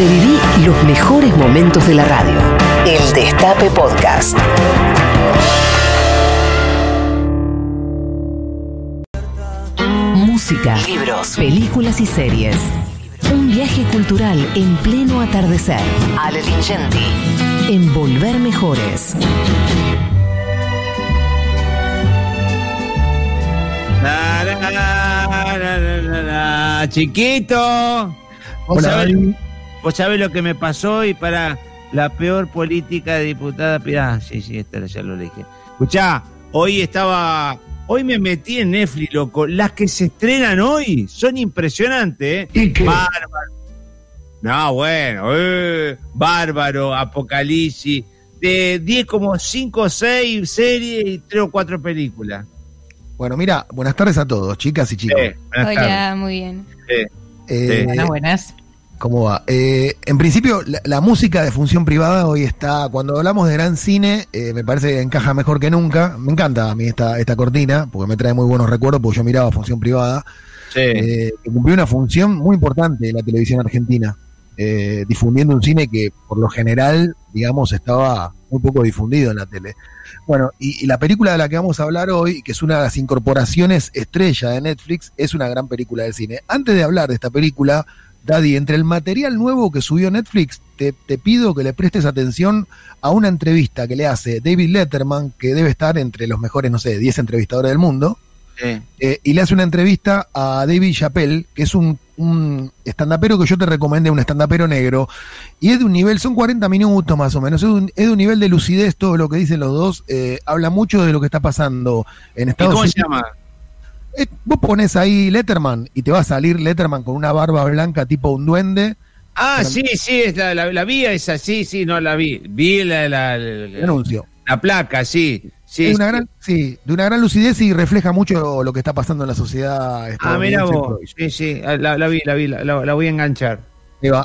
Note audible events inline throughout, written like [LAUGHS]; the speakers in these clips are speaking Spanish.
Reviví los mejores momentos de la radio. El Destape Podcast. Música, libros, películas y series. Un viaje cultural en pleno atardecer. Ale Lingenti. En Volver Mejores. La, la, la, la, la, la, la. Chiquito. ¿Vos Hola. Vos sabés lo que me pasó y para la peor política de diputada. Ah, sí, sí, esta ya lo dije. Escuchá, hoy estaba. Hoy me metí en Netflix, loco. Las que se estrenan hoy son impresionantes, ¿eh? ¿Y qué? Bárbaro. No, bueno, eh, Bárbaro, Apocalipsis. De 10 como 5 o 6 series y 3 o 4 películas. Bueno, mira, buenas tardes a todos, chicas y chicos. Buenas Hola, tardes. muy bien. Eh, Eh, Buenas, buenas. ¿Cómo va? Eh, en principio, la, la música de función privada hoy está, cuando hablamos de gran cine, eh, me parece que encaja mejor que nunca. Me encanta a mí esta, esta cortina, porque me trae muy buenos recuerdos, porque yo miraba función privada, sí. eh, que cumplió una función muy importante en la televisión argentina, eh, difundiendo un cine que por lo general, digamos, estaba muy poco difundido en la tele. Bueno, y, y la película de la que vamos a hablar hoy, que es una de las incorporaciones estrella de Netflix, es una gran película del cine. Antes de hablar de esta película, Daddy, entre el material nuevo que subió Netflix, te, te pido que le prestes atención a una entrevista que le hace David Letterman, que debe estar entre los mejores, no sé, 10 entrevistadores del mundo, sí. eh, y le hace una entrevista a David Chappelle, que es un, un estandapero que yo te recomendé, un estandapero negro, y es de un nivel, son 40 minutos más o menos, es de un, es de un nivel de lucidez todo lo que dicen los dos, eh, habla mucho de lo que está pasando en ¿Y Estados cómo Unidos. se llama? Eh, vos pones ahí Letterman y te va a salir Letterman con una barba blanca tipo un duende. Ah, sí, sí, es la, la, la vi esa, sí, sí, no la vi. Vi la, la, Anuncio. la placa, sí. sí Es una gran, sí, de una gran lucidez y refleja mucho lo que está pasando en la sociedad Ah, mira vos. Sí, sí, la, la vi, la vi, la, la- la voy a enganchar.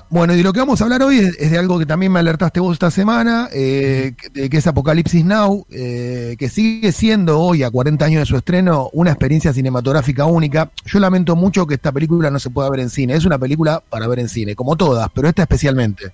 Bueno, y de lo que vamos a hablar hoy es, de algo que también me alertaste vos esta semana, eh, que, es Apocalipsis Now, eh, que sigue siendo hoy, a 40 años de su estreno, una experiencia cinematográfica única. Yo lamento mucho que esta película no se pueda ver en cine. Es una película para ver en cine, como todas, pero esta especialmente.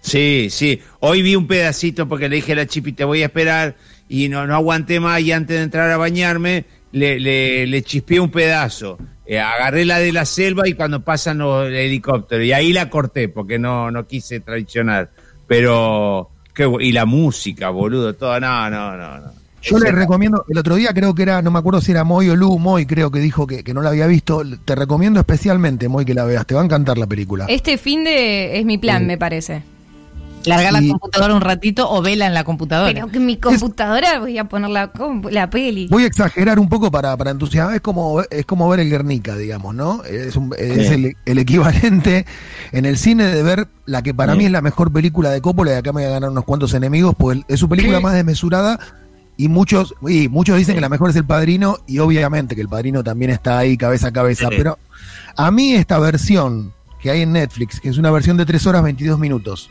Sí, sí. Hoy vi un pedacito porque le dije a la Chipi, te voy a esperar, y no, no aguanté más, y antes de entrar a bañarme, le, le, le chispeé un pedazo. Eh, agarré la de la selva y cuando pasan los helicópteros, y ahí la corté porque no, no quise traicionar. Pero, qué y la música, boludo, todo, no, no, no, no. Yo Ese- les recomiendo, el otro día creo que era, no me acuerdo si era Moy o Lu, Moy creo que dijo que, que no la había visto. Te recomiendo especialmente, Moy, que la veas. Te va a encantar la película. Este fin de es mi plan, Sí. me parece. Largar Sí. la computadora un ratito o vela en la computadora. Pero que mi computadora voy a poner la, compu- la peli. Voy a exagerar un poco para, para entusiasmar. Es como, es como ver el Guernica, digamos, ¿no? Es, un- es el, el equivalente en el cine de ver la que para Sí. mí es la mejor película de Coppola. Y acá me voy a ganar unos cuantos enemigos, pues es su película ¿Qué? más desmesurada. Y muchos, y muchos dicen que la mejor es El Padrino. Y obviamente que El Padrino también está ahí cabeza a cabeza. Sí. Pero a mí esta versión que hay en Netflix, que es una versión de 3 horas 22 minutos,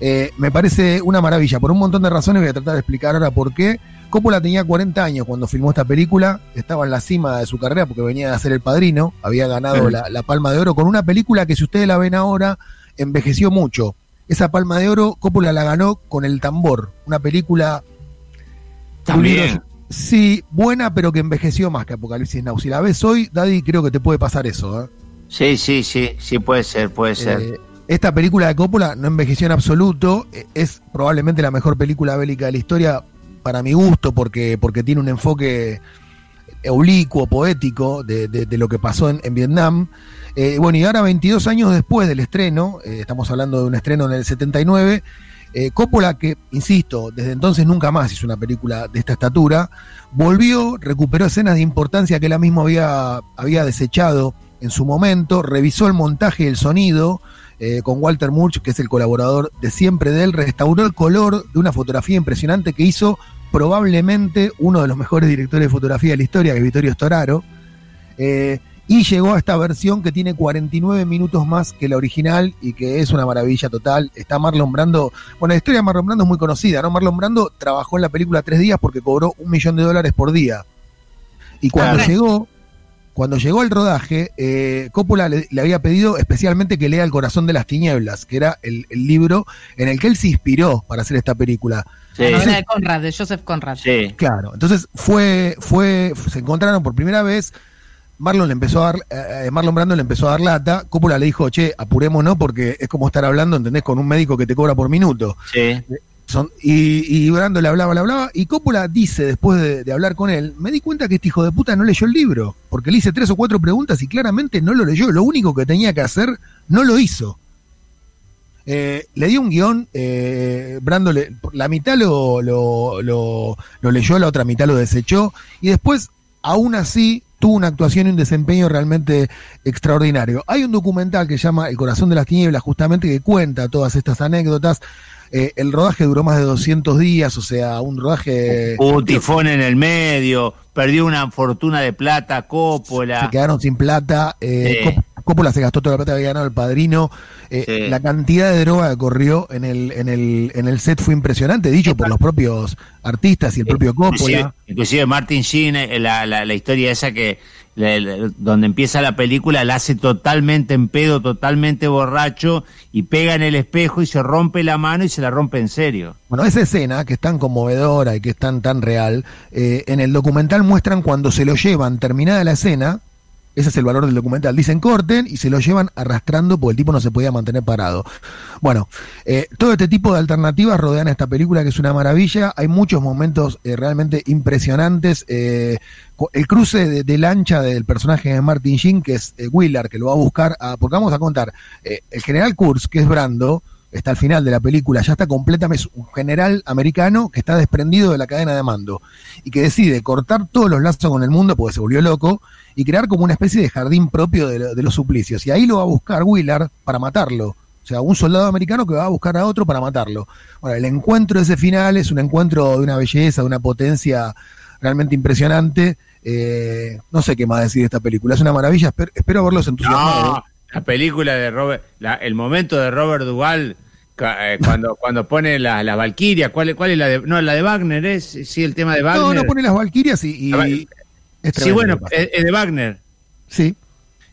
eh, me parece una maravilla. Por un montón de razones voy a tratar de explicar ahora por qué. Coppola tenía 40 años cuando filmó esta película, estaba en la cima de su carrera porque venía de hacer El Padrino, había ganado Sí. la, la Palma de Oro con una película que si ustedes la ven ahora, envejeció mucho. Esa Palma de Oro, Coppola la ganó con El Tambor, una película... También. Sí, buena, pero que envejeció más que Apocalipsis Now. Si la ves hoy, Daddy, creo que te puede pasar eso. ¿eh? Sí, sí, sí, sí, puede ser, puede ser. Eh, esta película de Coppola no envejeció en absoluto. eh, Es probablemente la mejor película bélica de la historia para mi gusto porque, porque tiene un enfoque oblicuo, poético de, lo que pasó en, en Vietnam. Eh, bueno, y ahora 22 años después del estreno, eh, estamos hablando de un estreno en el 79, eh, Coppola, que, insisto, desde entonces nunca más hizo una película de esta estatura, volvió, recuperó escenas de importancia que él mismo había, había desechado en su momento, revisó el montaje y el sonido eh, con Walter Murch, que es el colaborador de siempre de él, restauró el color de una fotografía impresionante que hizo probablemente uno de los mejores directores de fotografía de la historia, que es Vittorio Storaro. Eh, y llegó a esta versión que tiene 49 minutos más que la original y que es una maravilla total. Está Marlon Brando. Bueno, la historia de Marlon Brando es muy conocida, ¿no? Marlon Brando trabajó en la película tres días porque cobró un millón de dólares por día. Y cuando llegó, cuando llegó al rodaje, eh, Coppola le, le había pedido especialmente que lea El corazón de las tinieblas, que era el, el libro en el que él se inspiró para hacer esta película. La Sí, de Conrad, de Joseph Conrad. sí. Claro, entonces fue, fue, se encontraron por primera vez. Marlon le empezó a dar, eh, Marlon Brando le empezó a dar lata. Coppola le dijo, che, apurémonos porque es como estar hablando, ¿entendés? Con un médico que te cobra por minuto. sí. Y, Brando le hablaba, le hablaba, y Coppola dice, después de, de hablar con él, me di cuenta que este hijo de puta no leyó el libro, porque le hice tres o cuatro preguntas y claramente no lo leyó. Lo único que tenía que hacer, no lo hizo. Eh, le dio un guion, eh, Brando le- la mitad lo, lo, lo- lo leyó, la otra mitad lo desechó, y después, aún así, tuvo una actuación y un desempeño realmente extraordinario. Hay un documental que se llama El corazón de las tinieblas, justamente que cuenta todas estas anécdotas. Eh, el rodaje duró más de 200 días, o sea, un rodaje... Hubo un tifón en el medio, perdió una fortuna de plata, se Coppola. quedaron sin plata. eh, Sí. Cop- Coppola se gastó toda la plata que había ganado el padrino. eh, Sí. La cantidad de droga que corrió en el, en, el, en el set fue impresionante, dicho por los propios artistas y el propio Inclusive, Coppola. inclusive Martin Sheen, eh, la, la, la historia esa que la- la- donde empieza la película, la hace totalmente en pedo, totalmente borracho, y pega en el espejo y se rompe la mano y se la rompe en serio. Bueno, esa escena que es tan conmovedora y que es tan, tan real, eh, en el documental muestran cuando se lo llevan, terminada la escena, ese es el valor del documental, dicen corten y se lo llevan arrastrando porque el tipo no se podía mantener parado. Bueno, eh, todo este tipo de alternativas rodean a esta película que es una maravilla, hay muchos momentos eh, realmente impresionantes, eh, el cruce de, lancha del personaje de Martin Sheen, que es Willard, que lo va a buscar, a, porque vamos a contar, el general Kurz, que es Brando, está al final de la película, ya está completamente, es un general americano que está desprendido de la cadena de mando y que decide cortar todos los lazos con el mundo porque se volvió loco y crear como una especie de jardín propio de, lo- de los suplicios. Y ahí lo va a buscar Willard para matarlo. O sea, un soldado americano que va a buscar a otro para matarlo. Bueno, el encuentro de ese final es un encuentro de una belleza, de una potencia realmente impresionante. Eh, no sé qué más decir de esta película. Es una maravilla. Espero, espero verlos entusiasmados. No, la película de Robert, la- el momento de Robert Duval ca- eh, [LAUGHS] cuando cuando pone la, la Valquiria, ¿cuál, es- ¿cuál es la de no la de Wagner es sí el tema de Wagner? No, no pone las Valquirias y, es sí bueno, es de Wagner. sí.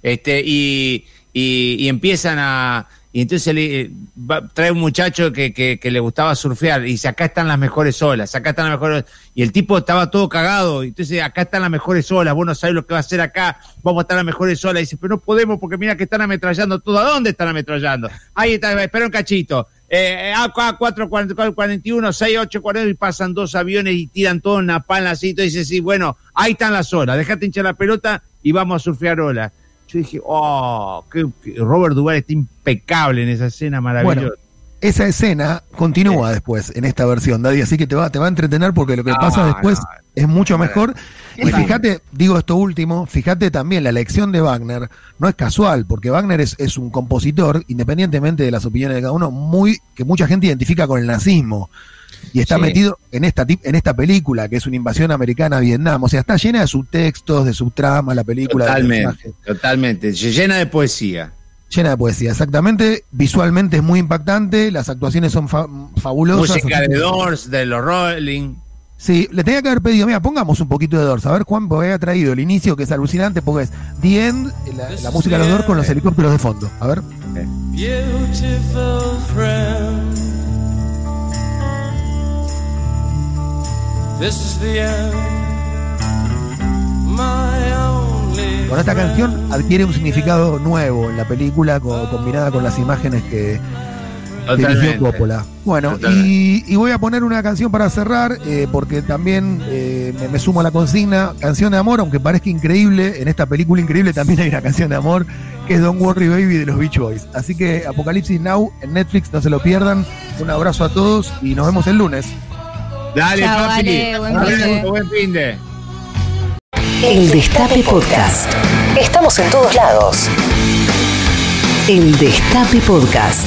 Este, y, y, y empiezan a. Y entonces le, va- trae un muchacho que, que, que le gustaba surfear y dice: Acá están las mejores olas, acá están las mejores. Y el tipo estaba todo cagado. Y entonces, acá están las mejores olas. Vos no sabés lo que va a hacer acá. Vamos a estar las mejores olas. Y dice: Pero no podemos porque mira que están ametrallando todo. ¿A dónde están ametrallando? Ahí está, espera un cachito. Eh, A4, 41, 6, 8, 40 y pasan dos aviones y tiran todo en la pala así. Dice: Sí, bueno, ahí están las olas. Dejate hinchar la pelota y vamos a surfear olas. Yo dije, oh, que, Robert Duvall está impecable en esa escena maravillosa. Bueno, esa escena continúa después en esta versión, Daddy, así que te va, te va a entretener porque lo que No, pasa después no. es mucho mejor. Y fíjate, digo esto último, fíjate también, la elección de Wagner no es casual, porque Wagner es, es un compositor, independientemente de las opiniones de cada uno, muy que mucha gente identifica con el nazismo. Y está Sí. metido en esta, tip- en esta película, que es una invasión americana a Vietnam. O sea, está llena de subtextos, de subtramas, la película. Totalmente, totalmente. Llena de poesía. Llena de poesía, exactamente. Visualmente es muy impactante, las actuaciones son fa- fabulosas. Música de Doors, de los Rolling. Sí, le tenía que haber pedido, mira, pongamos un poquito de Doors. A ver, Juan, porque había traído el inicio, que es alucinante, porque es The End, la, la música de los Doors con los helicópteros de fondo. A ver. Beautiful friend. Con esta canción adquiere un significado nuevo en la película, co- combinada con las imágenes que, dirigió. Coppola. Bueno, y voy a poner una canción para cerrar, eh, porque también eh, me, me sumo a la consigna, canción de amor, aunque parezca increíble, en esta película increíble también hay una canción de amor, que es Don't Worry Baby de los Beach Boys. Así que Apocalipsis Now en Netflix, no se lo pierdan. Un abrazo a todos y nos vemos el lunes. Dale, Chao, papi. Ale, buen Nos fin de. buen fin de. El Destape Podcast. Estamos en todos lados. El Destape Podcast.